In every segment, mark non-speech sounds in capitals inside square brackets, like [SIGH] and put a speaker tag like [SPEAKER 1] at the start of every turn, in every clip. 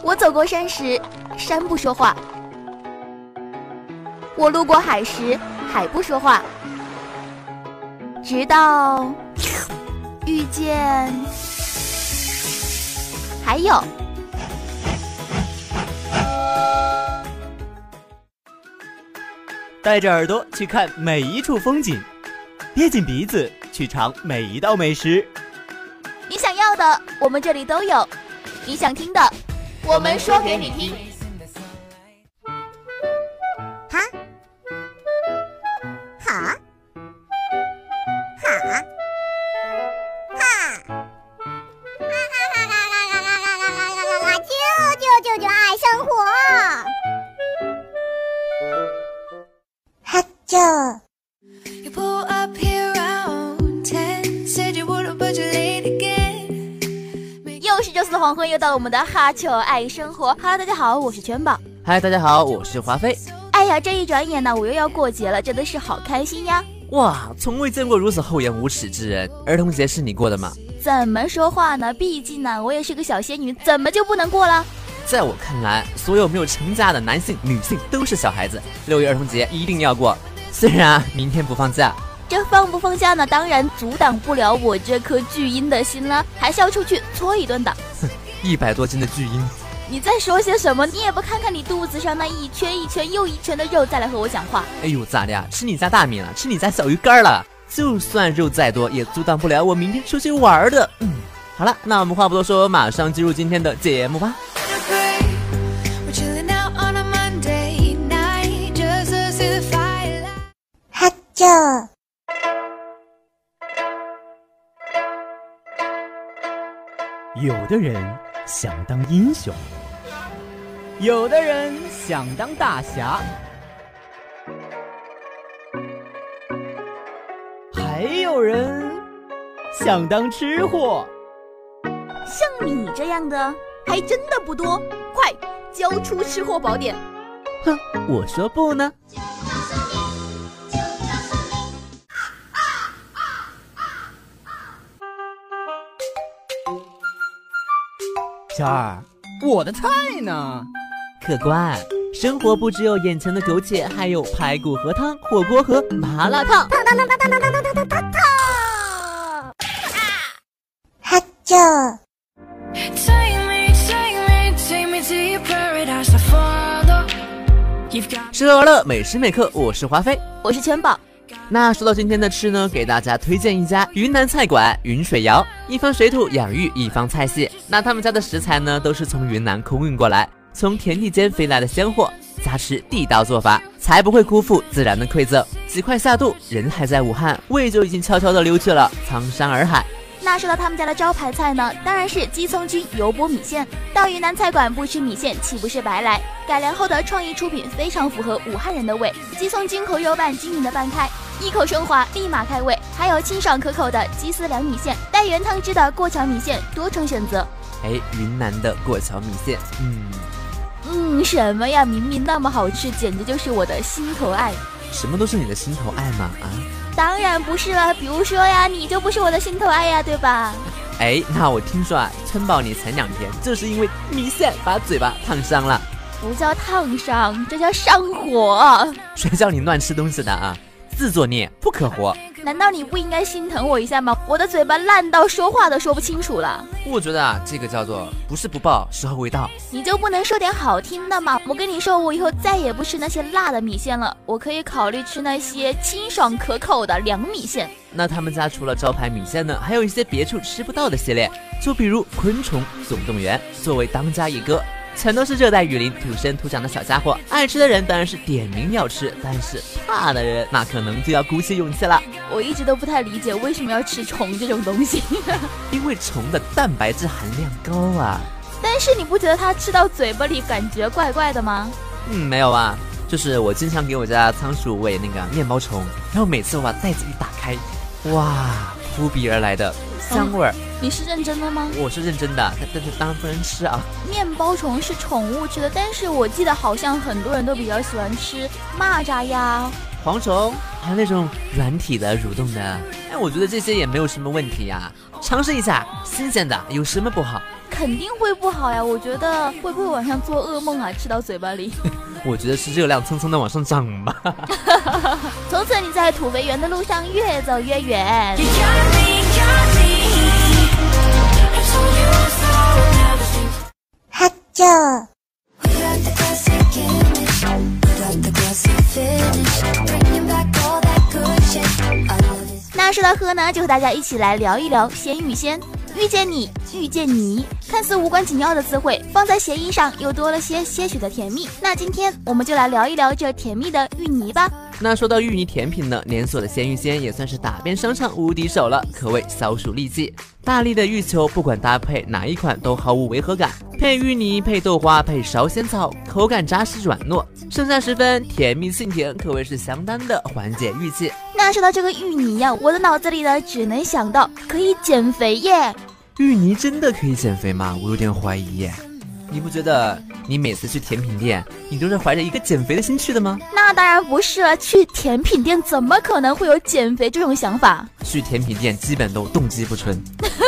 [SPEAKER 1] 我走过山时，山不说话；我路过海时，海不说话。直到遇见，还有。
[SPEAKER 2] 带着耳朵去看每一处风景，憋紧鼻子去尝每一道美食。
[SPEAKER 1] 你想要的，我们这里都有；你想听的，我们说给你听。
[SPEAKER 3] 哈，好，好，哈，哈？哈？哈？哈？哈？哈？哈？哈？哈？哈？哈？哈！救救救救爱生活
[SPEAKER 1] 黄昏又到我们的哈秋爱生活，Hello，大家好，我是全宝。
[SPEAKER 4] 嗨，大家好，我是华妃。
[SPEAKER 1] 哎呀，这一转眼呢，我又要过节了，真的是好开心呀！
[SPEAKER 4] 哇，从未见过如此厚颜无耻之人。儿童节是你过的吗？
[SPEAKER 1] 怎么说话呢？毕竟呢，我也是个小仙女，怎么就不能过了？
[SPEAKER 4] 在我看来，所有没有成家的男性、女性都是小孩子。六一儿童节一定要过，虽然明天不放假。
[SPEAKER 1] 这放不放假呢？当然阻挡不了我这颗巨婴的心了，还是要出去搓一顿的。[LAUGHS]
[SPEAKER 4] 哼，一百多斤的巨婴，
[SPEAKER 1] 你在说些什么？你也不看看你肚子上那一圈一圈又一圈的肉，再来和我讲话。
[SPEAKER 4] 哎呦，咋的呀？吃你家大米了？吃你家小鱼干了？就算肉再多，也阻挡不了我明天出去玩的。嗯，好了，那我们话不多说，马上进入今天的节目吧。
[SPEAKER 5] 哈啾。
[SPEAKER 2] 有的人想当英雄，有的人想当大侠，还有人想当吃货。
[SPEAKER 1] 像你这样的还真的不多，快交出吃货宝典！
[SPEAKER 2] 哼，我说不呢。小二，我的菜呢？
[SPEAKER 4] 客官，生活不只有眼前的苟且，还有排骨和汤、火锅和麻辣烫。烫烫烫烫烫烫烫烫烫烫
[SPEAKER 5] 烫！哈啾！
[SPEAKER 4] 吃喝玩乐，每时每刻，我是华妃，
[SPEAKER 1] 我是全宝。
[SPEAKER 4] 那说到今天的吃呢，给大家推荐一家云南菜馆云水肴，一方水土养育一方菜系。那他们家的食材呢，都是从云南空运过来，从田地间飞来的鲜货，加持地道做法，才不会辜负自然的馈赠。几块下肚，人还在武汉，胃就已经悄悄的溜去了苍山洱海。
[SPEAKER 1] 那说到他们家的招牌菜呢，当然是鸡枞菌油泼米线。到云南菜馆不吃米线，岂不是白来？改良后的创意出品，非常符合武汉人的胃。鸡枞菌口油拌均匀的拌开，一口升华，立马开胃。还有清爽可口的鸡丝凉米线，带原汤汁的过桥米线，多重选择。
[SPEAKER 4] 哎，云南的过桥米线，嗯
[SPEAKER 1] 嗯，什么呀？明明那么好吃，简直就是我的心头爱。
[SPEAKER 4] 什么都是你的心头爱吗？啊？
[SPEAKER 1] 当然不是了，比如说呀，你就不是我的心头爱呀，对吧？
[SPEAKER 4] 哎，那我听说啊，撑爆你前两天就是因为米线把嘴巴烫伤了，
[SPEAKER 1] 不叫烫伤，这叫上火。
[SPEAKER 4] 谁叫你乱吃东西的啊？自作孽不可活。
[SPEAKER 1] 难道你不应该心疼我一下吗？我的嘴巴烂到说话都说不清楚了。
[SPEAKER 4] 我觉得啊，这个叫做不是不报，时候未到。
[SPEAKER 1] 你就不能说点好听的吗？我跟你说，我以后再也不吃那些辣的米线了，我可以考虑吃那些清爽可口的凉米线。
[SPEAKER 4] 那他们家除了招牌米线呢，还有一些别处吃不到的系列，就比如昆虫总动员，作为当家一哥。全都是热带雨林土生土长的小家伙，爱吃的人当然是点名要吃，但是怕的人那可能就要鼓起勇气了。
[SPEAKER 1] 我一直都不太理解为什么要吃虫这种东西，[LAUGHS]
[SPEAKER 4] 因为虫的蛋白质含量高啊。
[SPEAKER 1] 但是你不觉得它吃到嘴巴里感觉怪怪的吗？
[SPEAKER 4] 嗯，没有啊，就是我经常给我家仓鼠喂那个面包虫，然后每次我把袋子一打开，哇，扑鼻而来的。香味儿，
[SPEAKER 1] 你是认真的吗？
[SPEAKER 4] 我是认真的，但但是当然不能吃啊。
[SPEAKER 1] 面包虫是宠物吃的，但是我记得好像很多人都比较喜欢吃蚂蚱呀、
[SPEAKER 4] 蝗虫，还有那种软体的、蠕动的。哎，我觉得这些也没有什么问题呀，尝试一下新鲜的有什么不好？
[SPEAKER 1] 肯定会不好呀。我觉得会不会晚上做噩梦啊？吃到嘴巴里。[LAUGHS] [LAUGHS]
[SPEAKER 4] 我觉得是热量蹭蹭的往上涨吧。[LAUGHS]
[SPEAKER 1] 从此你在土肥圆的路上越走越远。
[SPEAKER 5] 哈啾。
[SPEAKER 1] 那说到喝呢，就和大家一起来聊一聊鲜芋仙。遇见你，遇见你，看似无关紧要的词汇，放在谐音上又多了些些许的甜蜜。那今天我们就来聊一聊这甜蜜的芋泥吧。
[SPEAKER 4] 那说到芋泥甜品呢，连锁的鲜芋仙也算是打遍商场无敌手了，可谓消暑利器。大力的芋球，不管搭配哪一款都毫无违和感。配芋泥，配豆花，配烧仙草，口感扎实软糯，盛夏时分，甜蜜沁甜，可谓是相当的缓解郁气。
[SPEAKER 1] 那说到这个芋泥呀，我的脑子里呢只能想到可以减肥耶。
[SPEAKER 4] 芋泥真的可以减肥吗？我有点怀疑耶。你不觉得你每次去甜品店，你都是怀着一个减肥的心去的吗？
[SPEAKER 1] 那当然不是了，去甜品店怎么可能会有减肥这种想法？
[SPEAKER 4] 去甜品店基本都动机不纯。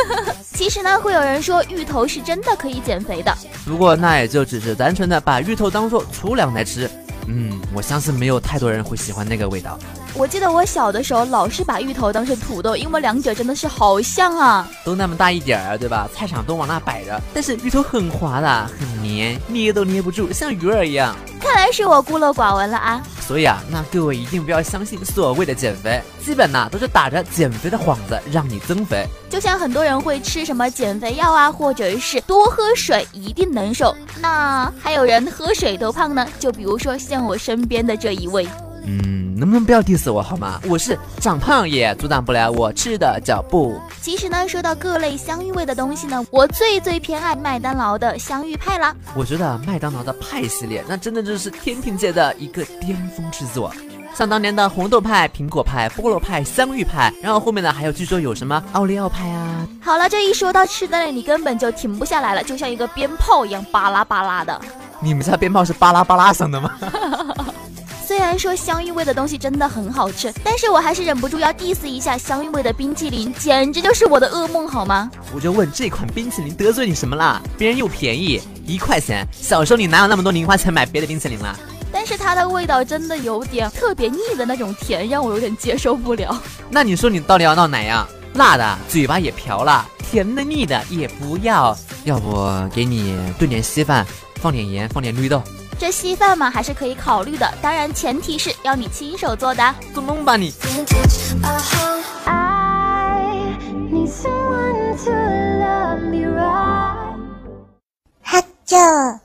[SPEAKER 4] [LAUGHS]
[SPEAKER 1] 其实呢，会有人说芋头是真的可以减肥的，
[SPEAKER 4] 不过那也就只是单纯的把芋头当做粗粮来吃。嗯，我相信没有太多人会喜欢那个味道。
[SPEAKER 1] 我记得我小的时候老是把芋头当成土豆，因为两者真的是好像啊，
[SPEAKER 4] 都那么大一点儿，对吧？菜场都往那摆着，但是芋头很滑的，很黏，捏都捏不住，像鱼儿一样。
[SPEAKER 1] 看来是我孤陋寡闻了啊。
[SPEAKER 4] 所以啊，那各位一定不要相信所谓的减肥，基本呐都是打着减肥的幌子让你增肥。
[SPEAKER 1] 就像很多人会吃什么减肥药啊，或者是多喝水一定能瘦，那还有人喝水都胖呢。就比如说像我身边的这一位。
[SPEAKER 4] 嗯，能不能不要 diss 我好吗？我是长胖也阻挡不了我吃的脚步。
[SPEAKER 1] 其实呢，说到各类香芋味的东西呢，我最最偏爱麦当劳的香芋派啦。
[SPEAKER 4] 我觉得麦当劳的派系列，那真的就是甜品界的一个巅峰之作。像当年的红豆派、苹果派、菠萝派、香芋派，然后后面呢还有据说有什么奥利奥派啊。
[SPEAKER 1] 好了，这一说到吃的嘞，你根本就停不下来了，就像一个鞭炮一样巴拉巴拉的。
[SPEAKER 4] 你们家鞭炮是巴拉巴拉响的吗？[LAUGHS]
[SPEAKER 1] 虽然说香芋味的东西真的很好吃，但是我还是忍不住要 diss 一下香芋味的冰淇淋，简直就是我的噩梦，好吗？
[SPEAKER 4] 我就问这款冰淇淋得罪你什么啦？别人又便宜一块钱，小时候你哪有那么多零花钱买别的冰淇淋啦？
[SPEAKER 1] 但是它的味道真的有点特别腻的那种甜，让我有点接受不了。
[SPEAKER 4] 那你说你到底要闹哪样？辣的嘴巴也瓢了，甜的腻的也不要，要不给你炖点稀饭，放点盐，放点绿豆。
[SPEAKER 1] 这稀饭嘛，还是可以考虑的，当然前提是要你亲手做的。
[SPEAKER 4] 做梦吧你！
[SPEAKER 5] 哈啾。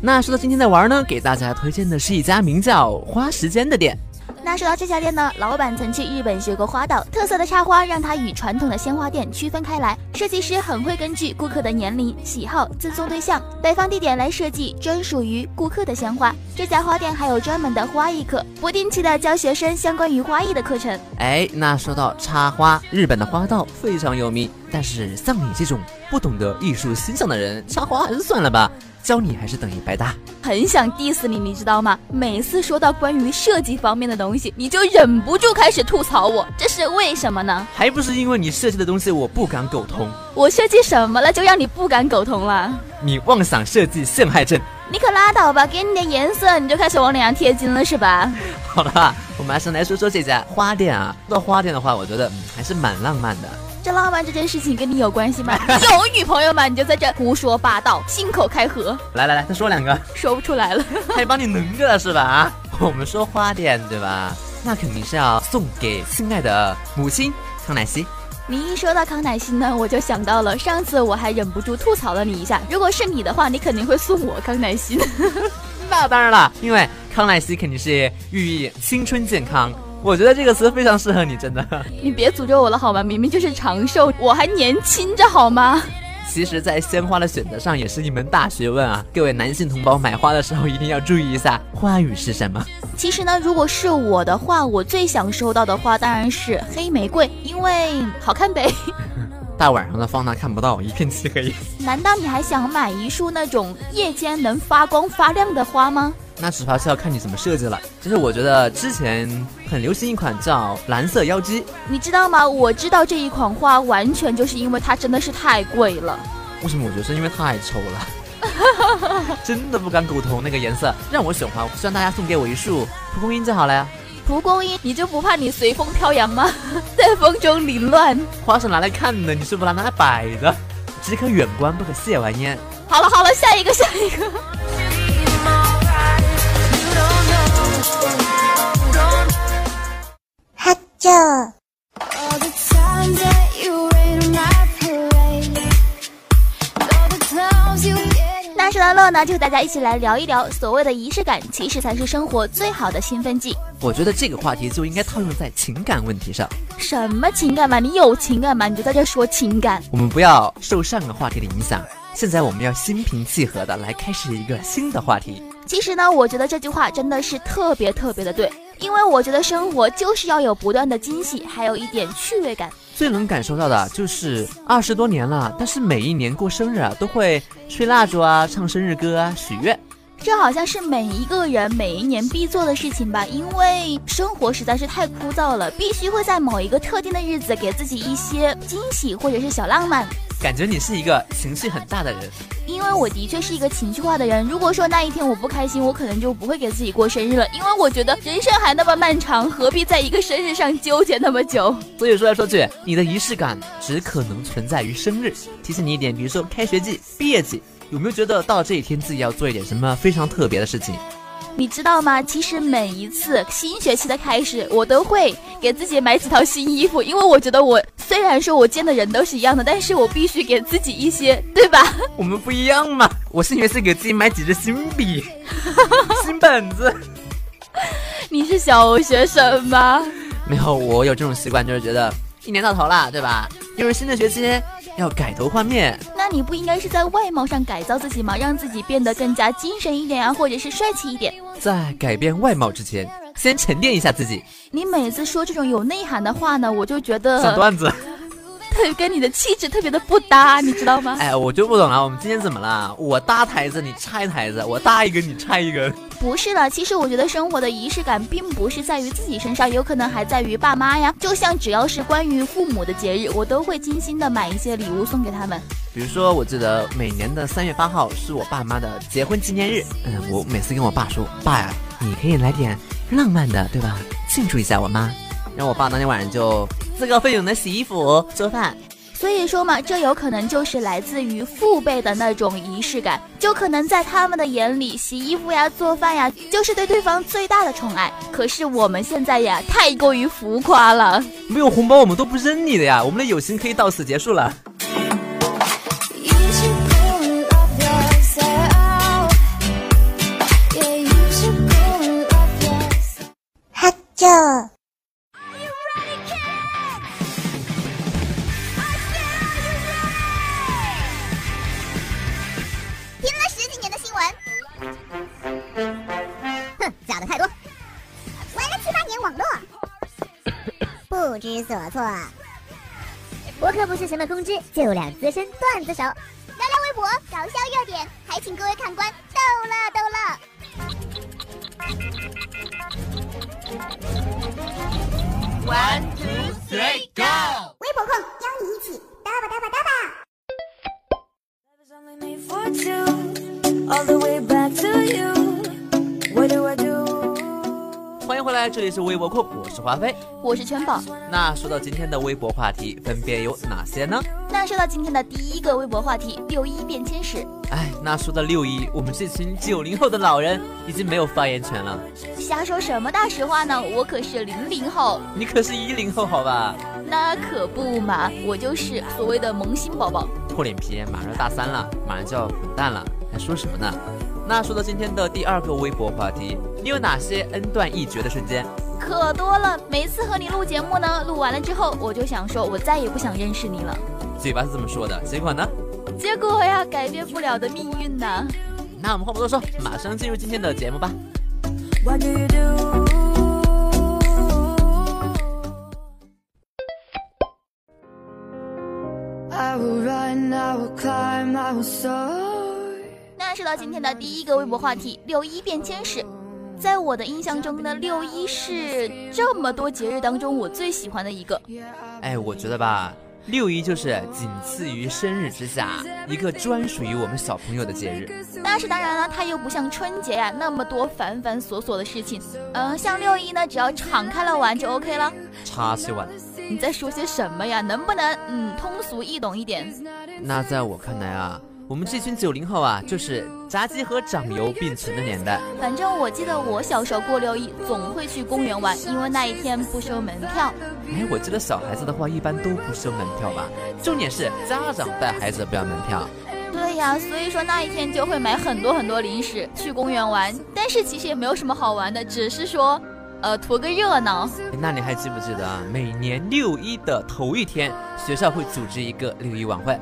[SPEAKER 4] 那说到今天在玩呢，给大家推荐的是一家名叫“花时间”的店。
[SPEAKER 1] 那说到这家店呢，老板曾去日本学过花道，特色的插花让它与传统的鲜花店区分开来。设计师很会根据顾客的年龄、喜好、赠送对象、摆放地点来设计专属于顾客的鲜花。这家花店还有专门的花艺课，不定期的教学生相关于花艺的课程。
[SPEAKER 4] 哎，那说到插花，日本的花道非常有名，但是像你这种不懂得艺术欣赏的人，插花还是算了吧。教你还是等于白搭，
[SPEAKER 1] 很想 diss 你，你知道吗？每次说到关于设计方面的东西，你就忍不住开始吐槽我，这是为什么呢？
[SPEAKER 4] 还不是因为你设计的东西我不敢苟同。
[SPEAKER 1] 我设计什么了，就让你不敢苟同了？
[SPEAKER 4] 你妄想设计陷害症，
[SPEAKER 1] 你可拉倒吧！给你点颜色，你就开始往脸上贴金了是吧？[LAUGHS]
[SPEAKER 4] 好了，我们还是来说说这家花店啊。说到花店的话，我觉得还是蛮浪漫的。
[SPEAKER 1] 这浪漫这件事情跟你有关系吗？[LAUGHS] 有女朋友吗？你就在这胡说八道，信口开河。
[SPEAKER 4] 来来来，再说两个，
[SPEAKER 1] 说不出来了，[LAUGHS]
[SPEAKER 4] 还帮你能着了是吧？啊，我们说花店对吧？那肯定是要送给亲爱的母亲康乃馨。
[SPEAKER 1] 你一说到康乃馨呢，我就想到了上次我还忍不住吐槽了你一下。如果是你的话，你肯定会送我康乃馨。[LAUGHS]
[SPEAKER 4] 那当然了，因为康乃馨肯定是寓意青春健康。我觉得这个词非常适合你，真的。[LAUGHS]
[SPEAKER 1] 你别诅咒我了好吗？明明就是长寿，我还年轻着好吗？
[SPEAKER 4] 其实，在鲜花的选择上也是一门大学问啊！各位男性同胞买花的时候一定要注意一下花语是什么。
[SPEAKER 1] 其实呢，如果是我的话，我最想收到的花当然是黑玫瑰，因为好看呗。[LAUGHS]
[SPEAKER 4] 大晚上的放那看不到，一片漆黑。
[SPEAKER 1] 难道你还想买一束那种夜间能发光发亮的花吗？
[SPEAKER 4] 那纸牌是要看你怎么设计了。就是我觉得之前很流行一款叫蓝色妖姬，
[SPEAKER 1] 你知道吗？我知道这一款花，完全就是因为它真的是太贵了。
[SPEAKER 4] 为什么？我觉得是因为太丑了，[LAUGHS] 真的不敢苟同那个颜色。让我选花，希望大家送给我一束蒲公英就好了呀。
[SPEAKER 1] 蒲公英，你就不怕你随风飘扬吗？[LAUGHS] 在风中凌乱。
[SPEAKER 4] 花是拿来看的，你是不拿拿来摆的，只可远观不可亵玩焉。
[SPEAKER 1] 好了好了，下一个下一个。
[SPEAKER 5] 哈啾。
[SPEAKER 1] 那说到乐呢，就和大家一起来聊一聊所谓的仪式感，其实才是生活最好的兴奋剂。
[SPEAKER 4] 我觉得这个话题就应该套用在情感问题上。
[SPEAKER 1] 什么情感嘛？你有情感吗？你就在这说情感。
[SPEAKER 4] 我们不要受上个话题的影响，现在我们要心平气和的来开始一个新的话题。
[SPEAKER 1] 其实呢，我觉得这句话真的是特别特别的对，因为我觉得生活就是要有不断的惊喜，还有一点趣味感。
[SPEAKER 4] 最能感受到的就是二十多年了，但是每一年过生日啊，都会吹蜡烛啊，唱生日歌啊，许愿。
[SPEAKER 1] 这好像是每一个人每一年必做的事情吧，因为生活实在是太枯燥了，必须会在某一个特定的日子给自己一些惊喜或者是小浪漫。
[SPEAKER 4] 感觉你是一个情绪很大的人，
[SPEAKER 1] 因为我的确是一个情绪化的人。如果说那一天我不开心，我可能就不会给自己过生日了，因为我觉得人生还那么漫长，何必在一个生日上纠结那么久？
[SPEAKER 4] 所以说来说去，你的仪式感只可能存在于生日。提醒你一点，比如说开学季、毕业季，有没有觉得到了这一天自己要做一点什么非常特别的事情？
[SPEAKER 1] 你知道吗？其实每一次新学期的开始，我都会给自己买几套新衣服，因为我觉得我虽然说我见的人都是一样的，但是我必须给自己一些，对吧？
[SPEAKER 4] 我们不一样嘛。我新学期给自己买几支新笔、[LAUGHS] 新本子。
[SPEAKER 1] 你是小学生吗？
[SPEAKER 4] 没有，我有这种习惯，就是觉得一年到头了，对吧？又是新的学期。要改头换面，
[SPEAKER 1] 那你不应该是在外貌上改造自己吗？让自己变得更加精神一点啊，或者是帅气一点。
[SPEAKER 4] 在改变外貌之前，先沉淀一下自己。
[SPEAKER 1] 你每次说这种有内涵的话呢，我就觉得
[SPEAKER 4] 小段子。
[SPEAKER 1] 跟你的气质特别的不搭，你知道吗？
[SPEAKER 4] 哎，我就不懂了，我们今天怎么了？我搭台子，你拆台子；我搭一个，你拆一个。[LAUGHS]
[SPEAKER 1] 不是的，其实我觉得生活的仪式感并不是在于自己身上，有可能还在于爸妈呀。就像只要是关于父母的节日，我都会精心的买一些礼物送给他们。
[SPEAKER 4] 比如说，我记得每年的三月八号是我爸妈的结婚纪念日。嗯，我每次跟我爸说：“爸呀，你可以来点浪漫的，对吧？庆祝一下我妈。”然后我爸当天晚上就自告奋勇的洗衣服、做饭。
[SPEAKER 1] 所以说嘛，这有可能就是来自于父辈的那种仪式感，就可能在他们的眼里，洗衣服呀、做饭呀，就是对对方最大的宠爱。可是我们现在呀，太过于浮夸了。
[SPEAKER 4] 没有红包，我们都不扔你的呀，我们的友情可以到此结束了。
[SPEAKER 5] 不知所措，我可不是什么公知，就两资深段子手。聊聊微博，搞笑热点，还请各位看官逗乐逗乐。
[SPEAKER 3] One two three
[SPEAKER 4] 这里是微博控，我是华妃，
[SPEAKER 1] 我是全宝。
[SPEAKER 4] 那说到今天的微博话题，分别有哪些呢？
[SPEAKER 1] 那说到今天的第一个微博话题，六一变迁史。
[SPEAKER 4] 哎，那说到六一，我们这群九零后的老人已经没有发言权了。
[SPEAKER 1] 瞎说什么大实话呢？我可是零零后，
[SPEAKER 4] 你可是一零后，好吧？
[SPEAKER 1] 那可不嘛，我就是所谓的萌新宝宝。
[SPEAKER 4] 厚脸皮，马上大三了，马上就要滚蛋了，还说什么呢？那说到今天的第二个微博话题，你有哪些恩断义绝的瞬间？
[SPEAKER 1] 可多了。每次和你录节目呢，录完了之后，我就想说，我再也不想认识你了。
[SPEAKER 4] 嘴巴是这么说的，结果呢？
[SPEAKER 1] 结果呀，改变不了的命运呢。
[SPEAKER 4] 那我们话不多说，马上进入今天的节目吧。
[SPEAKER 1] 那说到到今天的第一个微博话题：六一变迁史。在我的印象中呢，六一是这么多节日当中我最喜欢的一个。
[SPEAKER 4] 哎，我觉得吧，六一就是仅次于生日之下一个专属于我们小朋友的节日。
[SPEAKER 1] 但是当然了，它又不像春节呀那么多繁繁琐琐的事情。嗯，像六一呢，只要敞开了玩就 OK 了。
[SPEAKER 4] 叉起玩？
[SPEAKER 1] 你在说些什么呀？能不能嗯通俗易懂一点？
[SPEAKER 4] 那在我看来啊。我们这群九零后啊，就是炸鸡和长油并存的年代。
[SPEAKER 1] 反正我记得我小时候过六一，总会去公园玩，因为那一天不收门票。
[SPEAKER 4] 哎，我记得小孩子的话一般都不收门票吧？重点是家长带孩子不要门票。
[SPEAKER 1] 对呀，所以说那一天就会买很多很多零食去公园玩。但是其实也没有什么好玩的，只是说，呃，图个热闹。
[SPEAKER 4] 那你还记不记得啊？每年六一的头一天，学校会组织一个六一晚会。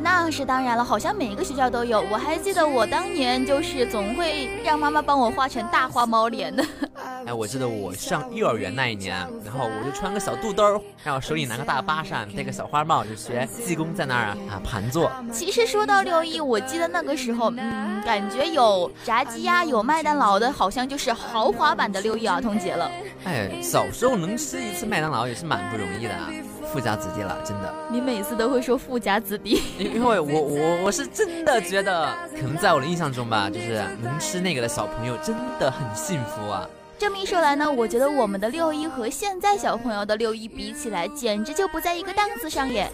[SPEAKER 1] 那是当然了，好像每个学校都有。我还记得我当年就是总会让妈妈帮我画成大花猫脸的。[LAUGHS]
[SPEAKER 4] 哎，我记得我上幼儿园那一年，然后我就穿个小肚兜，然后手里拿个大巴扇，戴个小花帽，就学济公在那儿啊盘坐。
[SPEAKER 1] 其实说到六一，我记得那个时候，嗯，感觉有炸鸡呀，有麦当劳的，好像就是豪华版的六一儿童节了。
[SPEAKER 4] 哎，小时候能吃一次麦当劳也是蛮不容易的啊。富家子弟了，真的。
[SPEAKER 1] 你每次都会说富家子弟，
[SPEAKER 4] 因 [LAUGHS] 为我我我是真的觉得，可能在我的印象中吧，就是能吃那个的小朋友真的很幸福啊。
[SPEAKER 1] 这么一说来呢，我觉得我们的六一和现在小朋友的六一比起来，简直就不在一个档次上耶。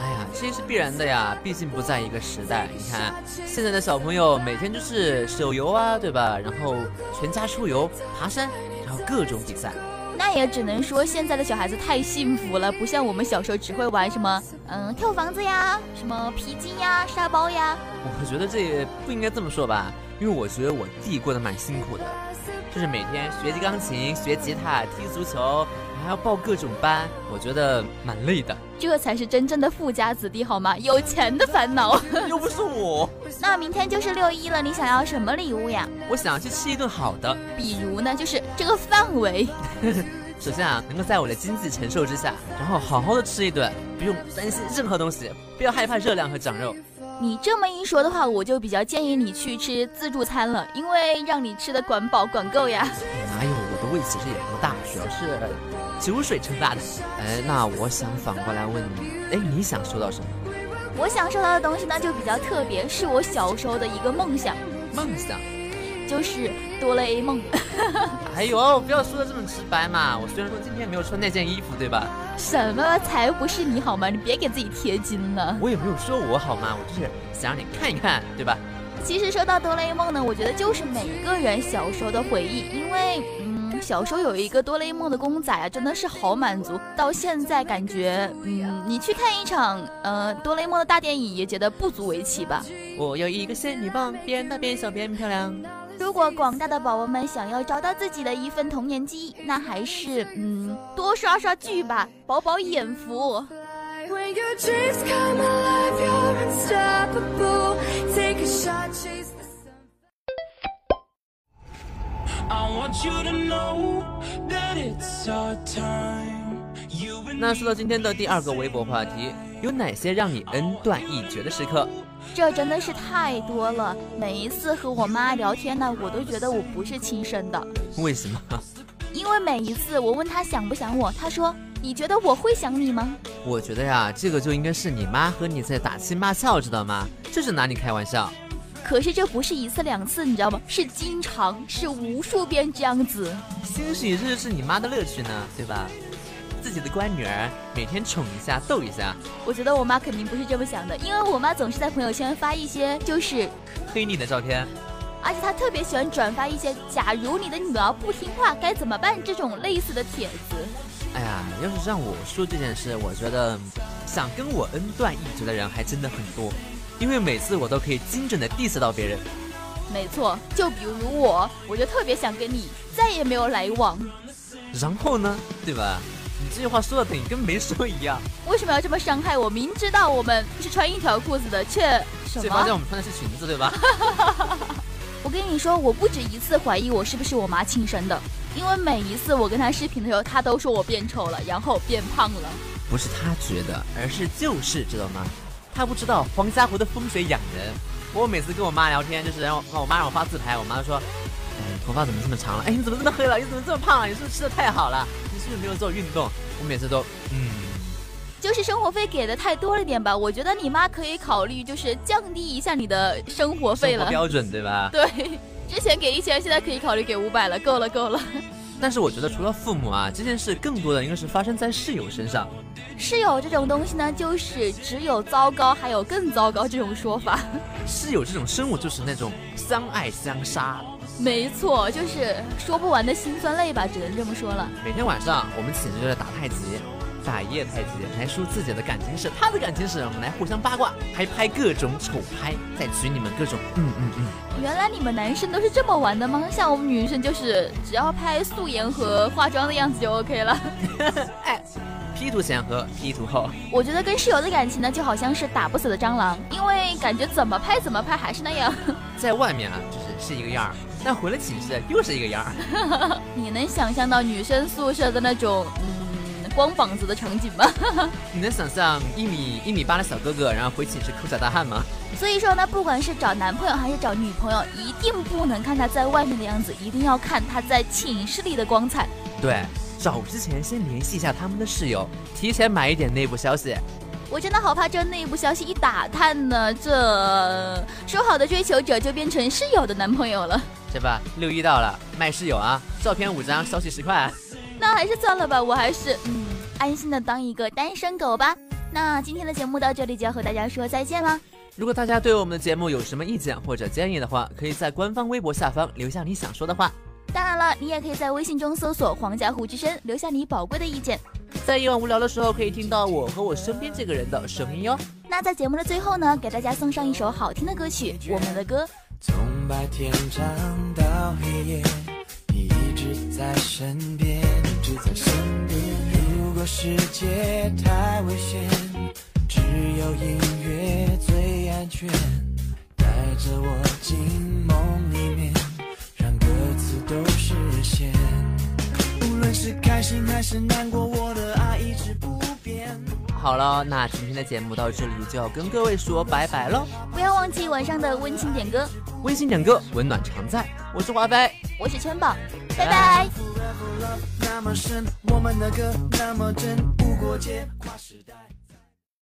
[SPEAKER 4] 哎呀，这是必然的呀，毕竟不在一个时代。你看现在的小朋友每天就是手游啊，对吧？然后全家出游、爬山，然后各种比赛。
[SPEAKER 1] 那也只能说现在的小孩子太幸福了，不像我们小时候只会玩什么，嗯，跳房子呀，什么皮筋呀，沙包呀。
[SPEAKER 4] 我觉得这也不应该这么说吧，因为我觉得我弟过得蛮辛苦的，就是每天学习钢琴、学吉他、踢足球，还要报各种班，我觉得蛮累的。
[SPEAKER 1] 这才是真正的富家子弟好吗？有钱的烦恼，[LAUGHS]
[SPEAKER 4] 又不是我。
[SPEAKER 1] 那明天就是六一了，你想要什么礼物呀？
[SPEAKER 4] 我想去吃一顿好的。
[SPEAKER 1] 比如呢，就是这个范围。[LAUGHS]
[SPEAKER 4] 首先啊，能够在我的经济承受之下，然后好好的吃一顿，不用担心任何东西，不要害怕热量和长肉。
[SPEAKER 1] 你这么一说的话，我就比较建议你去吃自助餐了，因为让你吃的管饱管够呀。
[SPEAKER 4] 哪有，我的胃其实也不大，主要是酒水撑大的。哎，那我想反过来问你，哎，你想收到什么？
[SPEAKER 1] 我想收到的东西呢，就比较特别，是我小时候的一个梦想。
[SPEAKER 4] 梦想。
[SPEAKER 1] 就是哆啦 A 梦。[LAUGHS] [LAUGHS]
[SPEAKER 4] 哎呦，不要说的这么直白嘛！我虽然说今天没有穿那件衣服，对吧？
[SPEAKER 1] 什么才不是你好吗？你别给自己贴金了。
[SPEAKER 4] 我也没有说我好吗？我就是想让你看一看，对吧？
[SPEAKER 1] 其实说到哆啦 A 梦呢，我觉得就是每个人小时候的回忆，因为嗯，小时候有一个哆啦 A 梦的公仔啊，真的是好满足。到现在感觉，嗯，你去看一场呃哆啦 A 梦的大电影，也觉得不足为奇吧。
[SPEAKER 4] 我有一个仙女棒，变大变小变漂亮。
[SPEAKER 1] 如果广大的宝宝们想要找到自己的一份童年记忆，那还是嗯多刷刷剧吧，饱饱眼福。
[SPEAKER 4] 那说到今天的第二个微博话题，有哪些让你恩断义绝的时刻？
[SPEAKER 1] 这真的是太多了，每一次和我妈聊天呢，我都觉得我不是亲生的。
[SPEAKER 4] 为什么？[LAUGHS]
[SPEAKER 1] 因为每一次我问她想不想我，她说：“你觉得我会想你吗？”
[SPEAKER 4] 我觉得呀，这个就应该是你妈和你在打情骂俏，知道吗？这是拿你开玩笑。
[SPEAKER 1] 可是这不是一次两次，你知道吗？是经常，是无数遍这样子。
[SPEAKER 4] 兴许这就是你妈的乐趣呢，对吧？自己的乖女儿每天宠一下逗一下，
[SPEAKER 1] 我觉得我妈肯定不是这么想的，因为我妈总是在朋友圈发一些就是
[SPEAKER 4] 黑你的照片，
[SPEAKER 1] 而且她特别喜欢转发一些“假如你的女儿不听话该怎么办”这种类似的帖子。
[SPEAKER 4] 哎呀，要是让我说这件事，我觉得想跟我恩断义绝的人还真的很多，因为每次我都可以精准的 diss 到别人。
[SPEAKER 1] 没错，就比如我，我就特别想跟你再也没有来往。
[SPEAKER 4] 然后呢，对吧？你这句话说的等于跟没说一样。
[SPEAKER 1] 为什么要这么伤害我？明知道我们是穿一条裤子的，却
[SPEAKER 4] 最发现我们穿的是裙子，对吧？[LAUGHS]
[SPEAKER 1] 我跟你说，我不止一次怀疑我是不是我妈亲生的，因为每一次我跟她视频的时候，她都说我变丑了，然后变胖了。
[SPEAKER 4] 不是她觉得，而是就是知道吗？她不知道黄家湖的风水养人，我每次跟我妈聊天，就是让我妈让我发自拍，我妈说，哎，头发怎么这么长了？哎，你怎么这么黑了？你怎么这么胖了？你是不是吃的太好了？你是不是没有做运动？我每次都，嗯，
[SPEAKER 1] 就是生活费给的太多了点吧？我觉得你妈可以考虑，就是降低一下你的生活费了。
[SPEAKER 4] 标准对吧？[LAUGHS]
[SPEAKER 1] 对，之前给一千，现在可以考虑给五百了，够了够了。
[SPEAKER 4] 但是我觉得除了父母啊，这件事更多的应该是发生在室友身上。
[SPEAKER 1] 室友这种东西呢，就是只有糟糕，还有更糟糕这种说法。
[SPEAKER 4] 室友这种生物就是那种相爱相杀。
[SPEAKER 1] 没错，就是说不完的辛酸泪吧，只能这么说了。
[SPEAKER 4] 每天晚上我们寝室就在打太极。打一夜太极，来说自己的感情史，他的感情史，我们来互相八卦，还拍各种丑拍，再取你们各种嗯嗯嗯。
[SPEAKER 1] 原来你们男生都是这么玩的吗？像我们女生就是只要拍素颜和化妆的样子就 OK 了。[LAUGHS]
[SPEAKER 4] 哎，P 图前和 P 图后。
[SPEAKER 1] 我觉得跟室友的感情呢，就好像是打不死的蟑螂，因为感觉怎么拍怎么拍还是那样。[LAUGHS]
[SPEAKER 4] 在外面啊，就是是一个样儿，但回了寝室又是一个样
[SPEAKER 1] 儿。[LAUGHS] 你能想象到女生宿舍的那种嗯？光膀子的场景吗？[LAUGHS]
[SPEAKER 4] 你能想象一米一米八的小哥哥，然后回寝室抠脚大汉吗？[LAUGHS]
[SPEAKER 1] 所以说呢，不管是找男朋友还是找女朋友，一定不能看他在外面的样子，一定要看他在寝室里的光彩。
[SPEAKER 4] 对，找之前先联系一下他们的室友，提前买一点内部消息。
[SPEAKER 1] 我真的好怕这内部消息一打探呢，这说好的追求者就变成室友的男朋友了，
[SPEAKER 4] 这吧？六一到了，卖室友啊，照片五张，消息十块。
[SPEAKER 1] 那还是算了吧，我还是嗯，安心的当一个单身狗吧。那今天的节目到这里就要和大家说再见了。
[SPEAKER 4] 如果大家对我们的节目有什么意见或者建议的话，可以在官方微博下方留下你想说的话。
[SPEAKER 1] 当然了，你也可以在微信中搜索“黄家湖之声”，留下你宝贵的意见。
[SPEAKER 4] 在夜晚无聊的时候，可以听到我和我身边这个人的声音哟。
[SPEAKER 1] 那在节目的最后呢，给大家送上一首好听的歌曲，《我们的歌》。从白天唱到黑夜，你一直在身边。在身边。如果世界太危险，只有音乐最安全。带着我进梦里面，让歌词都实现。无论是开心还是难过，我的爱一直不变。好了，那今天的节目到这里就要跟各位说拜拜喽！不要忘记晚上的温情点歌，温馨点歌，温暖常在。我是华妃，我是圈宝，拜拜。那么深，我们的歌那么真，无国界，跨时代。